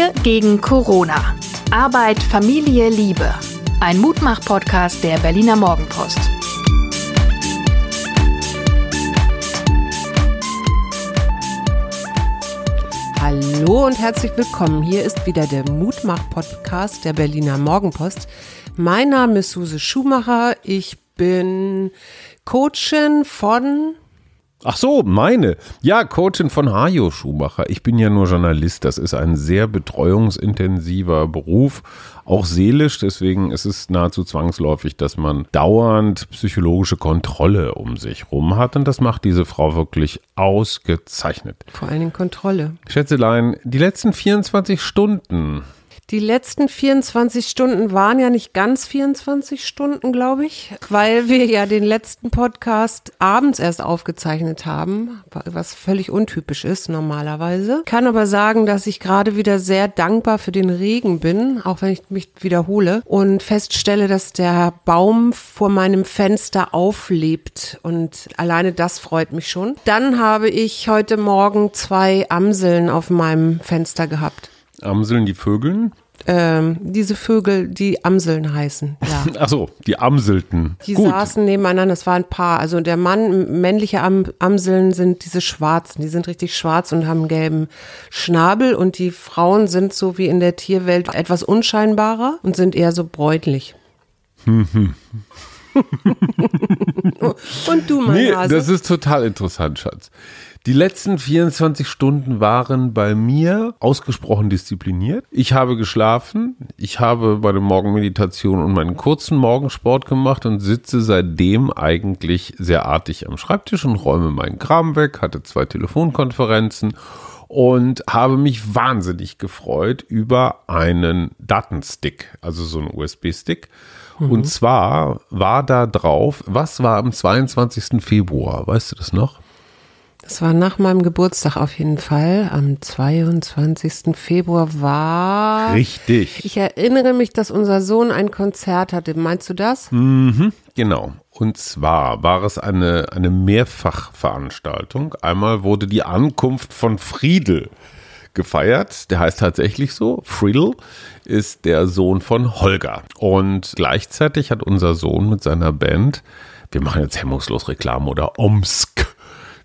Wir gegen Corona. Arbeit, Familie, Liebe. Ein Mutmach-Podcast der Berliner Morgenpost. Hallo und herzlich willkommen. Hier ist wieder der Mutmach-Podcast der Berliner Morgenpost. Mein Name ist Suse Schumacher. Ich bin Coachin von Ach so, meine. Ja, Coachin von Hajo Schumacher. Ich bin ja nur Journalist. Das ist ein sehr betreuungsintensiver Beruf, auch seelisch. Deswegen ist es nahezu zwangsläufig, dass man dauernd psychologische Kontrolle um sich rum hat. Und das macht diese Frau wirklich ausgezeichnet. Vor allen Dingen Kontrolle. Schätzelein, die letzten 24 Stunden die letzten 24 Stunden waren ja nicht ganz 24 Stunden, glaube ich, weil wir ja den letzten Podcast abends erst aufgezeichnet haben, was völlig untypisch ist normalerweise. Kann aber sagen, dass ich gerade wieder sehr dankbar für den Regen bin, auch wenn ich mich wiederhole und feststelle, dass der Baum vor meinem Fenster auflebt und alleine das freut mich schon. Dann habe ich heute Morgen zwei Amseln auf meinem Fenster gehabt. Amseln die Vögeln? Ähm, diese Vögel, die Amseln heißen. Ja. Ach so, die Amselten. Die Gut. saßen nebeneinander, das war ein Paar. Also der Mann, männliche Am Amseln sind diese schwarzen, die sind richtig schwarz und haben einen gelben Schnabel und die Frauen sind so wie in der Tierwelt etwas unscheinbarer und sind eher so bräunlich. und du, mein nee, Hase? Das ist total interessant, Schatz. Die letzten 24 Stunden waren bei mir ausgesprochen diszipliniert. Ich habe geschlafen, ich habe meine Morgenmeditation und meinen kurzen Morgensport gemacht und sitze seitdem eigentlich sehr artig am Schreibtisch und räume meinen Kram weg, hatte zwei Telefonkonferenzen und habe mich wahnsinnig gefreut über einen Datenstick, also so einen USB-Stick. Mhm. Und zwar war da drauf, was war am 22. Februar, weißt du das noch? Das war nach meinem Geburtstag auf jeden Fall. Am 22. Februar war. Richtig. Ich erinnere mich, dass unser Sohn ein Konzert hatte. Meinst du das? Mhm, genau. Und zwar war es eine, eine Mehrfachveranstaltung. Einmal wurde die Ankunft von Friedel gefeiert. Der heißt tatsächlich so. Friedel ist der Sohn von Holger. Und gleichzeitig hat unser Sohn mit seiner Band, wir machen jetzt hemmungslos Reklame oder Omsk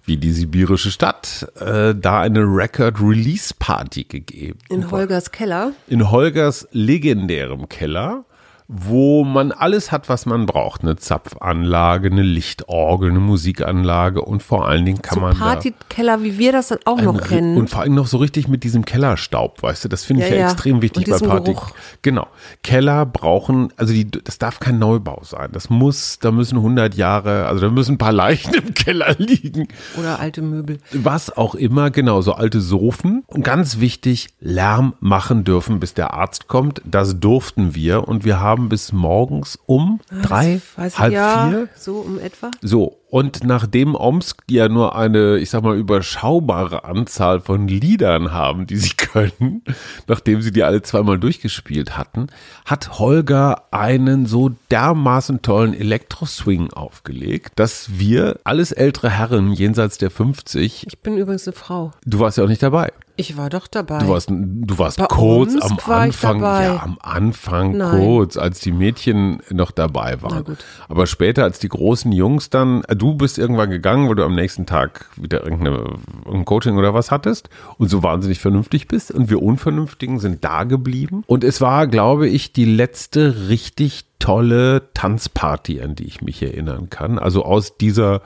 wie die sibirische Stadt, äh, da eine Record-Release-Party gegeben. In Holgers Keller? In Holgers legendärem Keller wo man alles hat, was man braucht. Eine Zapfanlage, eine Lichtorgel, eine Musikanlage und vor allen Dingen kann so man. Partykeller, wie wir das dann auch noch kennen. Und vor allem noch so richtig mit diesem Kellerstaub, weißt du, das finde ich ja, ja, extrem wichtig bei Party. Geruch. Genau. Keller brauchen, also die, das darf kein Neubau sein. Das muss, da müssen 100 Jahre, also da müssen ein paar Leichen im Keller liegen. Oder alte Möbel. Was auch immer, genau, so alte Sofen. Und ganz wichtig, Lärm machen dürfen, bis der Arzt kommt. Das durften wir und wir haben haben bis morgens um drei, halb ja, vier. So um etwa. So, und nachdem Omsk ja nur eine, ich sag mal, überschaubare Anzahl von Liedern haben, die sie können, nachdem sie die alle zweimal durchgespielt hatten, hat Holger einen so dermaßen tollen Elektro-Swing aufgelegt, dass wir, alles ältere Herren jenseits der 50. Ich bin übrigens eine Frau. Du warst ja auch nicht dabei. Ich war doch dabei. Du warst, du warst kurz am Anfang, ja, am Anfang Nein. kurz, als die Mädchen noch dabei waren. Aber später, als die großen Jungs dann, du bist irgendwann gegangen, weil du am nächsten Tag wieder irgendein Coaching oder was hattest und so wahnsinnig vernünftig bist und wir Unvernünftigen sind da geblieben. Und es war, glaube ich, die letzte richtig tolle Tanzparty, an die ich mich erinnern kann. Also aus dieser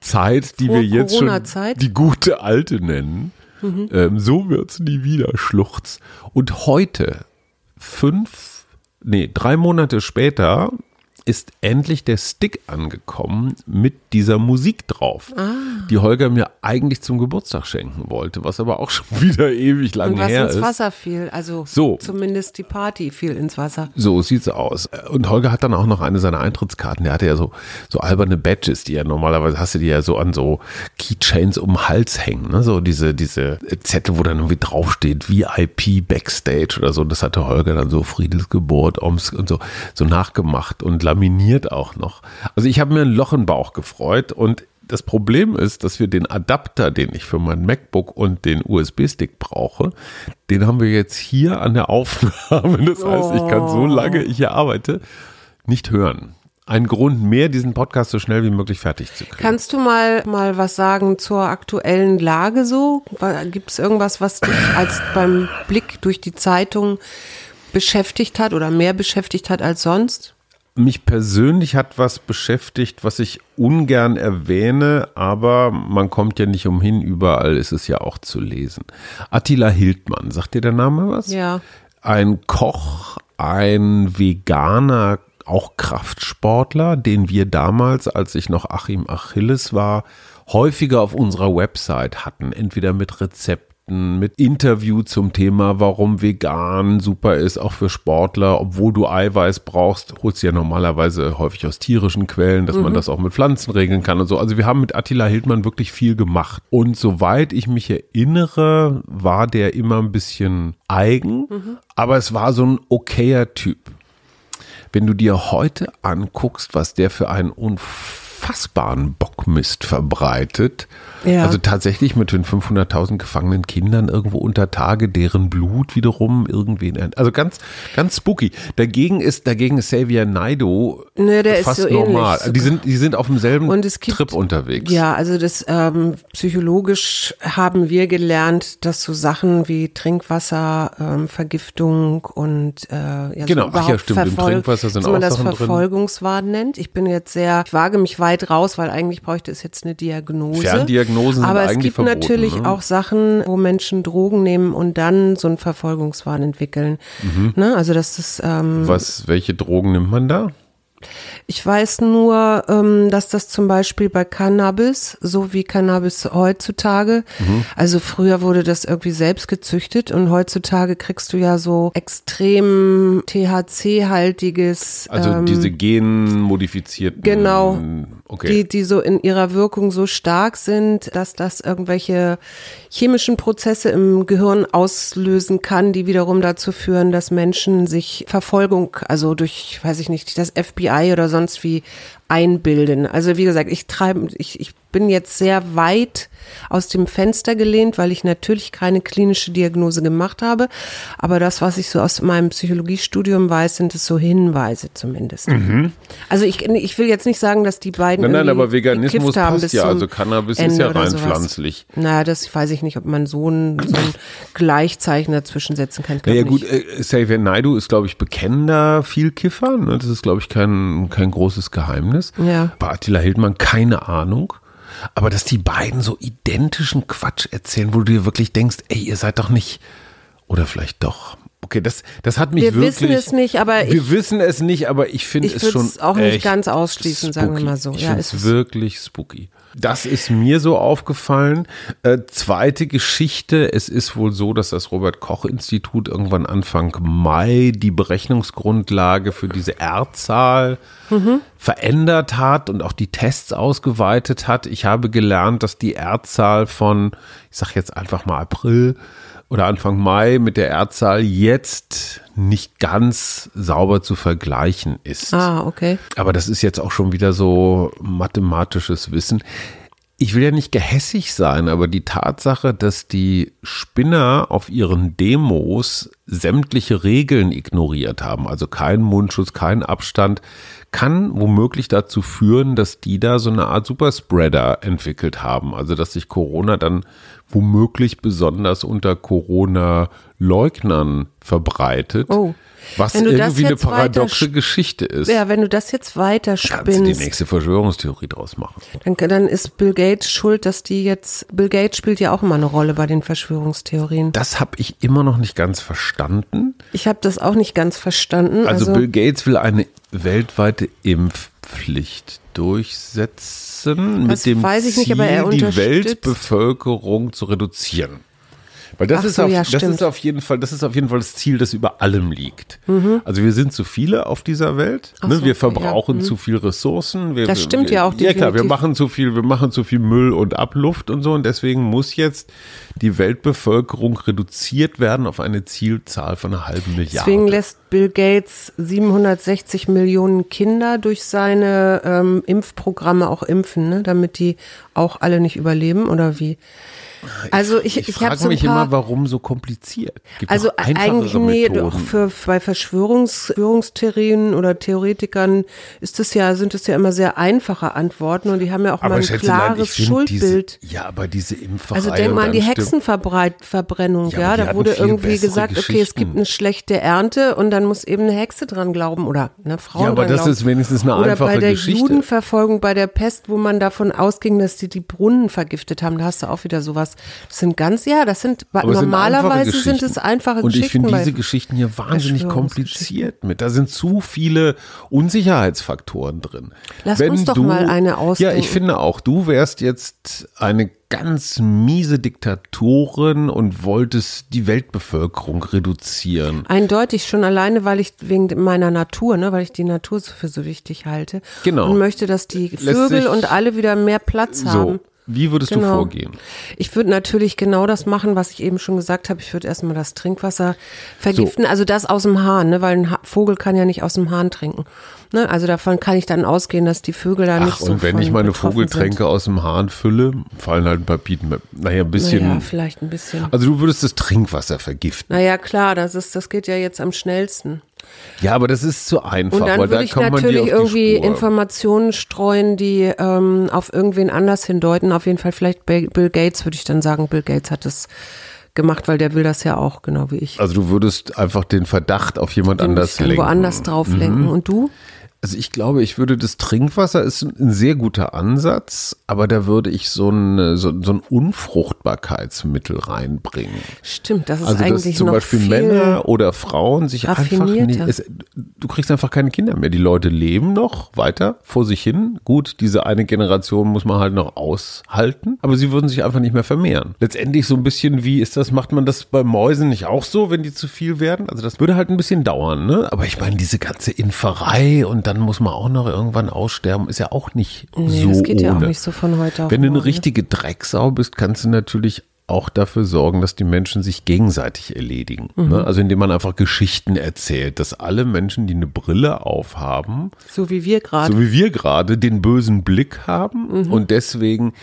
Zeit, die Vor wir jetzt schon die gute alte nennen. Mhm. Ähm, so wird's nie wieder, Schluchz. Und heute, fünf, nee, drei Monate später, ist endlich der Stick angekommen mit dieser Musik drauf, ah. die Holger mir eigentlich zum Geburtstag schenken wollte, was aber auch schon wieder ewig lang her ist. was ins Wasser fiel, also so. zumindest die Party fiel ins Wasser. So sieht's aus. Und Holger hat dann auch noch eine seiner Eintrittskarten. Der hatte ja so, so alberne Badges, die ja normalerweise hast du die ja so an so Keychains um den Hals hängen, ne? so diese, diese Zettel, wo dann irgendwie draufsteht, VIP Backstage oder so. Das hatte Holger dann so Friedels Geburt, Omsk und so, so nachgemacht und laminiert auch noch. Also ich habe mir ein Loch im Bauch gefreut und das Problem ist, dass wir den Adapter, den ich für mein MacBook und den USB-Stick brauche, den haben wir jetzt hier an der Aufnahme. Das heißt, ich kann so lange ich hier arbeite, nicht hören. Ein Grund mehr, diesen Podcast so schnell wie möglich fertig zu kriegen. Kannst du mal, mal was sagen zur aktuellen Lage so? Gibt es irgendwas, was dich als beim Blick durch die Zeitung beschäftigt hat oder mehr beschäftigt hat als sonst? Mich persönlich hat was beschäftigt, was ich ungern erwähne, aber man kommt ja nicht umhin, überall ist es ja auch zu lesen. Attila Hildmann, sagt dir der Name was? Ja. Ein Koch, ein Veganer, auch Kraftsportler, den wir damals, als ich noch Achim Achilles war, häufiger auf unserer Website hatten, entweder mit Rezepten mit Interview zum Thema, warum vegan super ist, auch für Sportler, obwohl du Eiweiß brauchst, holst du ja normalerweise häufig aus tierischen Quellen, dass mhm. man das auch mit Pflanzen regeln kann und so. Also wir haben mit Attila Hildmann wirklich viel gemacht. Und soweit ich mich erinnere, war der immer ein bisschen eigen, mhm. aber es war so ein okayer Typ. Wenn du dir heute anguckst, was der für einen unfassbaren Bockmist verbreitet, ja. Also tatsächlich mit den 500.000 gefangenen Kindern irgendwo unter Tage, deren Blut wiederum irgendwen. Also ganz, ganz spooky. Dagegen ist, dagegen ist Xavier Naido ne, fast so normal. Ähnlich. Die sind, die sind auf demselben gibt, Trip unterwegs. Ja, also das ähm, psychologisch haben wir gelernt, dass so Sachen wie Trinkwasser, ähm, Vergiftung und äh, ja, genau, so ach ja, stimmt. Im Trinkwasser sind dass man das Sachen Verfolgungswahn nennt. Ich bin jetzt sehr, ich wage mich weit raus, weil eigentlich bräuchte es jetzt eine Diagnose. Ferndiagnose Diagnosen sind Aber es gibt verboten, natürlich ne? auch Sachen, wo Menschen Drogen nehmen und dann so einen Verfolgungswahn entwickeln. Mhm. Ne? Also das ist ähm, Was, welche Drogen nimmt man da? Ich weiß nur, ähm, dass das zum Beispiel bei Cannabis, so wie Cannabis heutzutage, mhm. also früher wurde das irgendwie selbst gezüchtet und heutzutage kriegst du ja so extrem THC-haltiges. Also ähm, diese genmodifizierten. Genau. Okay. Die, die so in ihrer Wirkung so stark sind, dass das irgendwelche chemischen Prozesse im Gehirn auslösen kann, die wiederum dazu führen, dass Menschen sich Verfolgung, also durch, weiß ich nicht, das FBI oder sonst wie einbilden. Also wie gesagt, ich treibe, ich, ich bin jetzt sehr weit aus dem Fenster gelehnt, weil ich natürlich keine klinische Diagnose gemacht habe. Aber das, was ich so aus meinem Psychologiestudium weiß, sind es so Hinweise zumindest. Mhm. Also ich, ich will jetzt nicht sagen, dass die beiden. Nein, nein, aber Veganismus passt ja. Also Cannabis Ende ist ja rein pflanzlich. Naja, das weiß ich nicht, ob man so ein, so ein Gleichzeichen dazwischen setzen kann. Naja, gut, äh, Xavier Naidu ist, glaube ich, bekennender Vielkiffer. Ne? Das ist, glaube ich, kein, kein großes Geheimnis. Ja. Bei Attila Hildmann keine Ahnung. Aber dass die beiden so identischen Quatsch erzählen, wo du dir wirklich denkst, ey, ihr seid doch nicht, oder vielleicht doch. Okay, das, das hat mich wir wirklich. Wir wissen es nicht, aber wir ich, wissen es nicht, aber ich finde es schon. Ich auch nicht ganz ausschließen, spooky. sagen wir mal so. Ich ja, finde es wirklich spooky. Das ist mir so aufgefallen. Äh, zweite Geschichte, es ist wohl so, dass das Robert Koch Institut irgendwann Anfang Mai die Berechnungsgrundlage für diese R-Zahl mhm. verändert hat und auch die Tests ausgeweitet hat. Ich habe gelernt, dass die R-Zahl von, ich sage jetzt einfach mal April, oder Anfang Mai mit der Erdzahl jetzt nicht ganz sauber zu vergleichen ist. Ah, okay. Aber das ist jetzt auch schon wieder so mathematisches Wissen. Ich will ja nicht gehässig sein, aber die Tatsache, dass die Spinner auf ihren Demos sämtliche Regeln ignoriert haben, also kein Mundschutz, kein Abstand, kann womöglich dazu führen, dass die da so eine Art Superspreader entwickelt haben. Also dass sich Corona dann womöglich besonders unter Corona-Leugnern verbreitet. Oh. Was irgendwie eine paradoxe Geschichte ist. Ja, wenn du das jetzt weiter spinnst. Kannst du die nächste Verschwörungstheorie draus machen. Dann, dann ist Bill Gates schuld, dass die jetzt, Bill Gates spielt ja auch immer eine Rolle bei den Verschwörungstheorien. Das habe ich immer noch nicht ganz verstanden. Ich habe das auch nicht ganz verstanden. Also, also Bill Gates will eine weltweite Impfpflicht durchsetzen, das mit dem Ziel, nicht, die Weltbevölkerung zu reduzieren. Weil das, ist, so, auf, ja, das ist auf jeden Fall, das ist auf jeden Fall das Ziel, das über allem liegt. Mhm. Also wir sind zu viele auf dieser Welt. Ne? So, wir verbrauchen ja. mhm. zu viel Ressourcen. Wir, das stimmt wir, ja auch. Definitiv. Ja klar, wir machen zu viel, wir machen zu viel Müll und Abluft und so. Und deswegen muss jetzt die Weltbevölkerung reduziert werden auf eine Zielzahl von einer halben Milliarde. Deswegen lässt Bill Gates 760 Millionen Kinder durch seine ähm, Impfprogramme auch impfen, ne? damit die auch alle nicht überleben oder wie? Also ich, ich, ich frage so mich immer, warum so kompliziert? Gibt also eigentlich nee, doch für bei Verschwörungstheorien oder Theoretikern ist es ja sind es ja immer sehr einfache Antworten und die haben ja auch aber mal ein klares nein, Schuldbild. Diese, ja, aber diese Impferei Also denk mal an die Hexenverbrennung, ja, ja da wurde irgendwie gesagt, okay, es gibt eine schlechte Ernte und dann muss eben eine Hexe dran glauben oder eine Frau Ja, aber das glauben. ist wenigstens eine oder einfache Geschichte. Oder bei der Geschichte. Judenverfolgung, bei der Pest, wo man davon ausging, dass die die Brunnen vergiftet haben, da hast du auch wieder sowas das sind ganz, ja, das sind, Aber normalerweise sind, sind, es einfache Und Geschichten. Und ich finde diese Geschichten hier wahnsinnig kompliziert mit. Da sind zu viele Unsicherheitsfaktoren drin. Lass Wenn uns doch du, mal eine ausdenken. Ja, ich finde auch, du wärst jetzt eine ganz miese Diktatorin und wolltest die Weltbevölkerung reduzieren. Eindeutig schon alleine, weil ich wegen meiner Natur, ne, weil ich die Natur für so wichtig halte. Genau. Und möchte, dass die Vögel und alle wieder mehr Platz haben. Wie würdest genau. du vorgehen? Ich würde natürlich genau das machen, was ich eben schon gesagt habe. Ich würde erstmal das Trinkwasser vergiften, so. also das aus dem Hahn, ne? weil ein Vogel kann ja nicht aus dem Hahn trinken. Ne? Also davon kann ich dann ausgehen, dass die Vögel da Ach, nicht so und wenn ich meine Vogeltränke sind. aus dem Hahn fülle, fallen halt ein paar Bieten, naja, ein bisschen. Naja, vielleicht ein bisschen. Also du würdest das Trinkwasser vergiften. Naja, klar, das ist, das geht ja jetzt am schnellsten. Ja, aber das ist zu einfach. Und dann weil würde da ich natürlich irgendwie. Informationen streuen, die ähm, auf irgendwen anders hindeuten. Auf jeden Fall vielleicht Bill Gates würde ich dann sagen, Bill Gates hat das gemacht, weil der will das ja auch, genau wie ich. Also du würdest einfach den Verdacht auf jemand den anders lenken. Woanders drauf lenken. Mhm. Und du? Also ich glaube, ich würde das Trinkwasser ist ein sehr guter Ansatz, aber da würde ich so ein, so, so ein Unfruchtbarkeitsmittel reinbringen. Stimmt, das ist also eigentlich dass zum noch Beispiel Männer oder Frauen sich einfach nicht, es, du kriegst einfach keine Kinder mehr. Die Leute leben noch weiter vor sich hin. Gut, diese eine Generation muss man halt noch aushalten, aber sie würden sich einfach nicht mehr vermehren. Letztendlich so ein bisschen wie ist das, macht man das bei Mäusen nicht auch so, wenn die zu viel werden? Also das würde halt ein bisschen dauern, ne? Aber ich meine, diese ganze Inferei und dann dann muss man auch noch irgendwann aussterben, ist ja auch nicht nee, so das geht ohne. ja auch nicht so von heute auf Wenn du eine richtige Drecksau bist, kannst du natürlich auch dafür sorgen, dass die Menschen sich gegenseitig erledigen. Mhm. Ne? Also indem man einfach Geschichten erzählt, dass alle Menschen, die eine Brille aufhaben, so wie wir gerade, so wie wir gerade, den bösen Blick haben mhm. und deswegen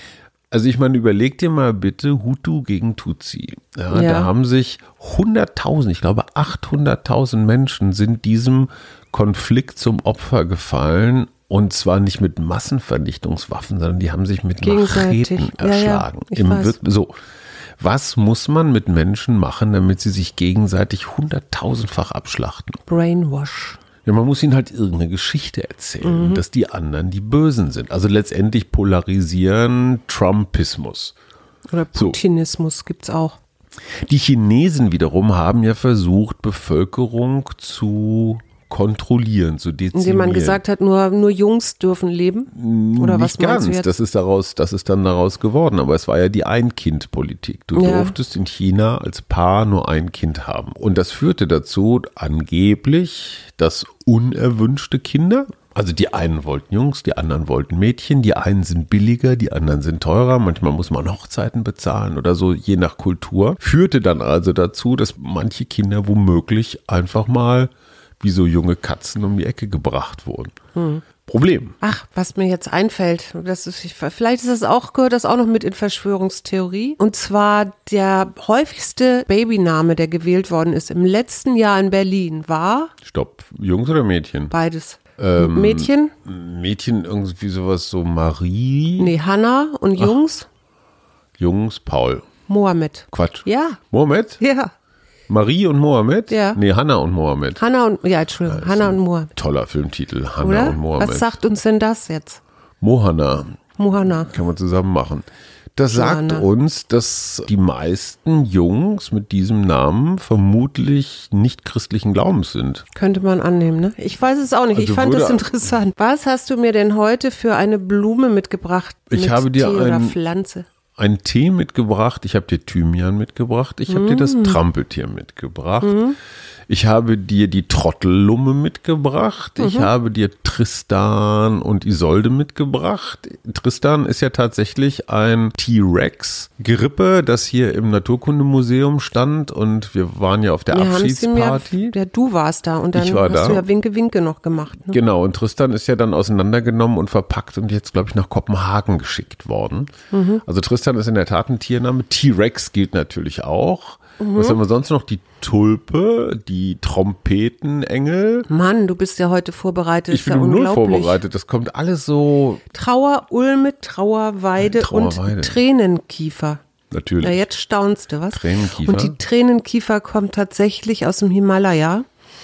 also ich meine, überleg dir mal bitte Hutu gegen Tutsi. Ja, ja. Da haben sich 100.000, ich glaube 800.000 Menschen sind diesem Konflikt zum Opfer gefallen und zwar nicht mit Massenvernichtungswaffen, sondern die haben sich mit Macheten erschlagen. Ja, ja, so, was muss man mit Menschen machen, damit sie sich gegenseitig hunderttausendfach abschlachten? Brainwash. Ja, man muss ihnen halt irgendeine Geschichte erzählen, mhm. dass die anderen die Bösen sind. Also letztendlich polarisieren Trumpismus. Oder Putinismus so. es auch. Die Chinesen wiederum haben ja versucht, Bevölkerung zu kontrollieren, zu dezimieren. Indem man gesagt hat, nur, nur Jungs dürfen leben? Oder Nicht was ganz, du jetzt? das ist daraus, das ist dann daraus geworden, aber es war ja die Ein-Kind-Politik. Du ja. durftest in China als Paar nur ein Kind haben. Und das führte dazu, angeblich, dass unerwünschte Kinder, also die einen wollten Jungs, die anderen wollten Mädchen, die einen sind billiger, die anderen sind teurer, manchmal muss man Hochzeiten bezahlen oder so, je nach Kultur. Führte dann also dazu, dass manche Kinder womöglich einfach mal wie so junge Katzen um die Ecke gebracht wurden. Hm. Problem. Ach, was mir jetzt einfällt, das ist, vielleicht ist das auch, gehört das auch noch mit in Verschwörungstheorie. Und zwar der häufigste Babyname, der gewählt worden ist im letzten Jahr in Berlin, war. Stopp, Jungs oder Mädchen? Beides. Ähm, Mädchen? Mädchen irgendwie sowas so Marie. Nee, Hannah und Jungs? Ach, Jungs, Paul. Mohammed. Quatsch. Ja. Mohammed? Ja. Marie und Mohammed? Ja. Nee, Hannah und Mohammed. Hannah und, ja, Entschuldigung, Hannah und Mohammed. Toller Filmtitel, Hannah Oder? und Mohammed. Was sagt uns denn das jetzt? Mohana. Mohana. Kann man zusammen machen. Das sagt uns, dass die meisten Jungs mit diesem Namen vermutlich nicht christlichen Glaubens sind. Könnte man annehmen, ne? Ich weiß es auch nicht. Also ich fand das interessant. Was hast du mir denn heute für eine Blume mitgebracht? Ich mit habe dir Tee ein, oder Pflanze? Einen Tee mitgebracht, ich habe dir Thymian mitgebracht, ich habe mm. dir das mm. Trampeltier mitgebracht. Mm. Ich habe dir die Trottellumme mitgebracht. Mhm. Ich habe dir Tristan und Isolde mitgebracht. Tristan ist ja tatsächlich ein T-Rex-Gerippe, das hier im Naturkundemuseum stand und wir waren ja auf der wir Abschiedsparty. Ja, du warst da und dann ich war hast da. du ja Winke Winke noch gemacht. Ne? Genau, und Tristan ist ja dann auseinandergenommen und verpackt und jetzt, glaube ich, nach Kopenhagen geschickt worden. Mhm. Also Tristan ist in der Tat ein Tiername. T-Rex gilt natürlich auch. Mhm. Was haben wir sonst noch? Die Tulpe, die Trompetenengel. Mann, du bist ja heute vorbereitet. Ich bin ja null vorbereitet. Das kommt alles so. Trauerulme, Trauerweide, Trauerweide. und Tränenkiefer. Natürlich. Na, jetzt staunst du, was? Tränenkiefer. Und die Tränenkiefer kommt tatsächlich aus dem Himalaya.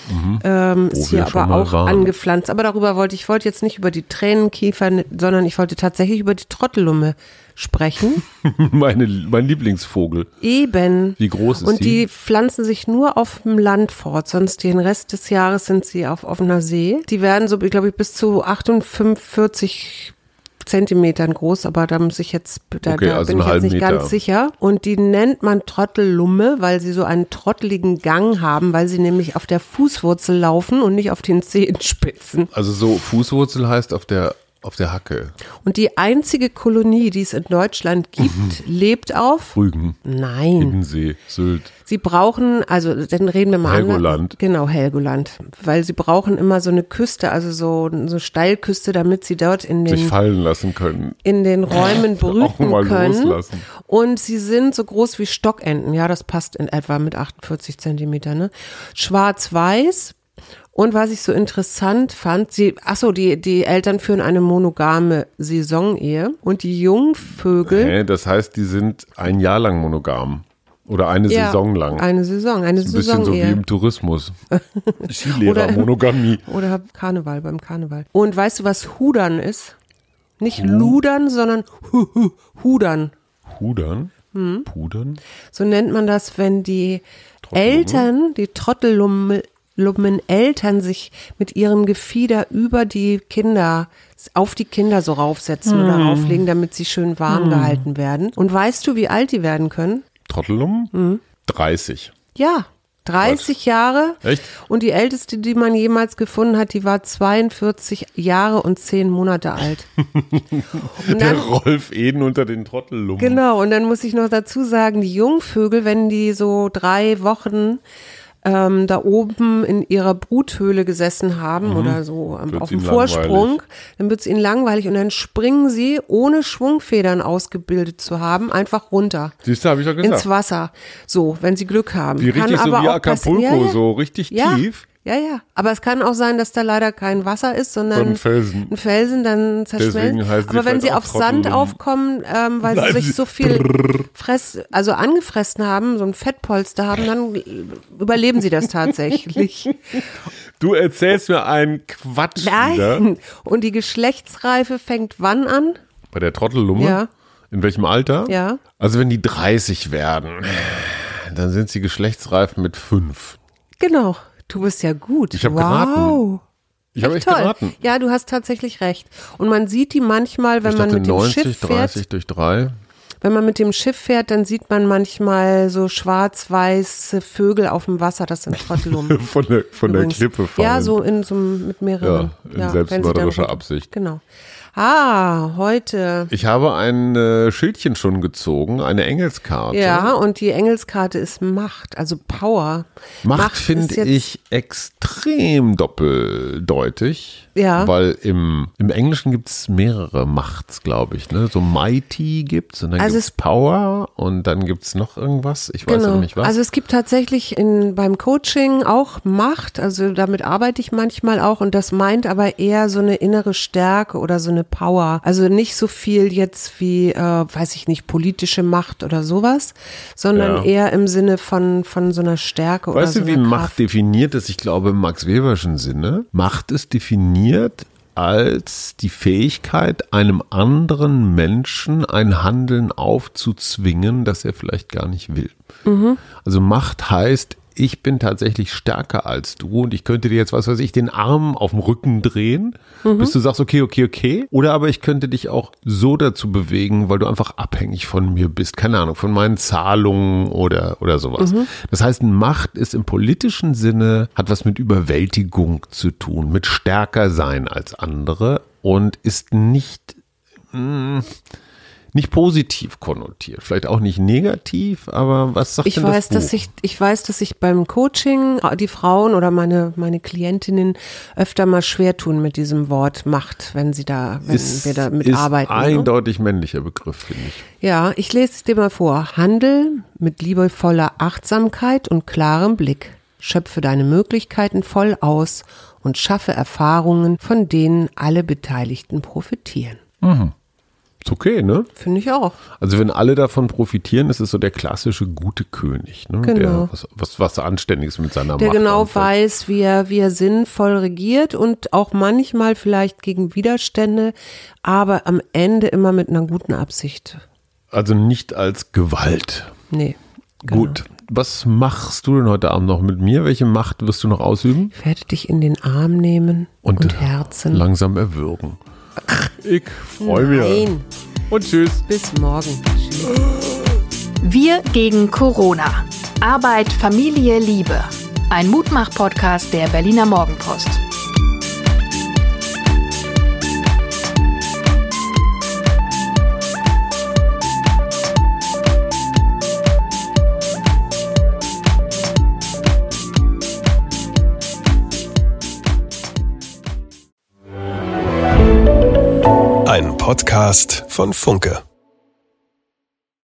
Mhm. Ähm, ist hier aber auch waren. angepflanzt. Aber darüber wollte ich wollte jetzt nicht über die Tränenkiefer, sondern ich wollte tatsächlich über die Trottellumme sprechen. Meine, mein Lieblingsvogel. Eben. Wie groß ist Und die? die pflanzen sich nur auf dem Land fort, sonst den Rest des Jahres sind sie auf offener See. Die werden so, glaube ich, bis zu 48 Zentimetern groß, aber da muss ich jetzt, da, okay, da also bin ich jetzt nicht Meter. ganz sicher. Und die nennt man Trottellumme, weil sie so einen trotteligen Gang haben, weil sie nämlich auf der Fußwurzel laufen und nicht auf den Zehenspitzen. Also so Fußwurzel heißt auf der auf der Hacke. Und die einzige Kolonie, die es in Deutschland gibt, mhm. lebt auf Rügen. Nein. Hiddensee, Sylt. Sie brauchen, also dann reden wir mal Helgoland. An, genau, Helgoland. Weil sie brauchen immer so eine Küste, also so eine Steilküste, damit sie dort in den sich fallen lassen können. In den Räumen brüten können. Loslassen. Und sie sind so groß wie Stockenten. Ja, das passt in etwa mit 48 Zentimeter. Ne? Schwarz-Weiß und was ich so interessant fand, sie, ach so, die, die Eltern führen eine monogame Saisonehe und die Jungvögel. Okay, das heißt, die sind ein Jahr lang monogam. Oder eine ja, Saison lang. Eine Saison, eine Saison. Ein bisschen so wie im Tourismus. Skilehrer, Monogamie. Oder Karneval, beim Karneval. Und weißt du, was Hudern ist? Nicht Hu Ludern, sondern Hudern. Hudern? Hm? Pudern? So nennt man das, wenn die Eltern, die Trottellummel, Eltern sich mit ihrem Gefieder über die Kinder, auf die Kinder so raufsetzen hm. oder auflegen, damit sie schön warm hm. gehalten werden. Und weißt du, wie alt die werden können? Trottelum? Hm. 30. Ja, 30 Was? Jahre. Echt? Und die älteste, die man jemals gefunden hat, die war 42 Jahre und 10 Monate alt. Dann, Der Rolf Eden unter den Trottellummen. Genau, und dann muss ich noch dazu sagen, die Jungvögel, wenn die so drei Wochen ähm, da oben in ihrer Bruthöhle gesessen haben mhm. oder so ähm, auf dem Vorsprung, langweilig. dann wird es ihnen langweilig und dann springen sie, ohne Schwungfedern ausgebildet zu haben, einfach runter. Siehst du, habe ich doch gesagt. Ins Wasser. So, wenn sie Glück haben. Wie richtig Kann so wie Acapulco, ja, ja. so richtig ja. tief. Ja, ja. Aber es kann auch sein, dass da leider kein Wasser ist, sondern ein Felsen. Ein Felsen, dann zerschmelzen. Aber wenn sie auf Sand aufkommen, ähm, weil Nein, sie sich so viel Fress, also angefressen haben, so ein Fettpolster haben, dann überleben sie das tatsächlich. Du erzählst mir einen Quatsch. Nein. Wieder. Und die Geschlechtsreife fängt wann an? Bei der Trottellumme? Ja. In welchem Alter? Ja. Also wenn die 30 werden, dann sind sie geschlechtsreif mit fünf. Genau. Du bist ja gut. Ich habe wow. geraten. Ich habe echt toll. geraten. Ja, du hast tatsächlich recht. Und man sieht die manchmal, wenn man mit dem 90, Schiff fährt. 30 durch 3. Wenn man mit dem Schiff fährt, dann sieht man manchmal so schwarz-weiße Vögel auf dem Wasser. Das sind Trottelummen. von der, von der Klippe fallen. Ja, so in so mit mehreren. Ja, in ja, selbstmörderischer Absicht. Genau. Ah, heute. Ich habe ein äh, Schildchen schon gezogen, eine Engelskarte. Ja, und die Engelskarte ist Macht, also Power. Macht, Macht finde ich extrem doppeldeutig. Ja. Weil im, im Englischen gibt es mehrere Machts, glaube ich. Ne? So Mighty gibt es und dann also gibt es Power und dann gibt es noch irgendwas. Ich weiß genau. nicht was. Also es gibt tatsächlich in, beim Coaching auch Macht. Also damit arbeite ich manchmal auch und das meint aber eher so eine innere Stärke oder so eine Power. Also nicht so viel jetzt wie, äh, weiß ich nicht, politische Macht oder sowas, sondern ja. eher im Sinne von, von so einer Stärke weißt oder so. Weißt du, wie Macht definiert ist? Ich glaube, im Max Weberschen Sinne. Macht ist definiert als die Fähigkeit, einem anderen Menschen ein Handeln aufzuzwingen, das er vielleicht gar nicht will. Mhm. Also Macht heißt, ich bin tatsächlich stärker als du und ich könnte dir jetzt, was weiß ich, den Arm auf dem Rücken drehen, mhm. bis du sagst, okay, okay, okay. Oder aber ich könnte dich auch so dazu bewegen, weil du einfach abhängig von mir bist. Keine Ahnung, von meinen Zahlungen oder, oder sowas. Mhm. Das heißt, Macht ist im politischen Sinne, hat was mit Überwältigung zu tun, mit stärker sein als andere und ist nicht, mh, hm, nicht positiv konnotiert, vielleicht auch nicht negativ, aber was sagt ich denn weiß, das Dass ich, ich weiß, dass ich beim Coaching die Frauen oder meine, meine Klientinnen öfter mal schwer tun mit diesem Wort Macht, wenn sie da, wenn ist, wir da mit ist arbeiten. Ne? Eindeutig ne? männlicher Begriff, finde ich. Ja, ich lese es dir mal vor. Handel mit liebevoller Achtsamkeit und klarem Blick. Schöpfe deine Möglichkeiten voll aus und schaffe Erfahrungen, von denen alle Beteiligten profitieren. Mhm. Ist okay, ne? Finde ich auch. Also wenn alle davon profitieren, ist es so der klassische gute König, ne? Genau. Der was, was, was Anständiges mit seiner der Macht. Der genau anfängt. weiß, wie er, wie er sinnvoll regiert und auch manchmal vielleicht gegen Widerstände, aber am Ende immer mit einer guten Absicht. Also nicht als Gewalt. Nee. Genau. Gut. Was machst du denn heute Abend noch mit mir? Welche Macht wirst du noch ausüben? Ich werde dich in den Arm nehmen und, und Herzen. Langsam erwürgen. Ich freue mich. Und tschüss. Bis morgen. Tschüss. Wir gegen Corona. Arbeit, Familie, Liebe. Ein Mutmach-Podcast der Berliner Morgenpost. Podcast von Funke.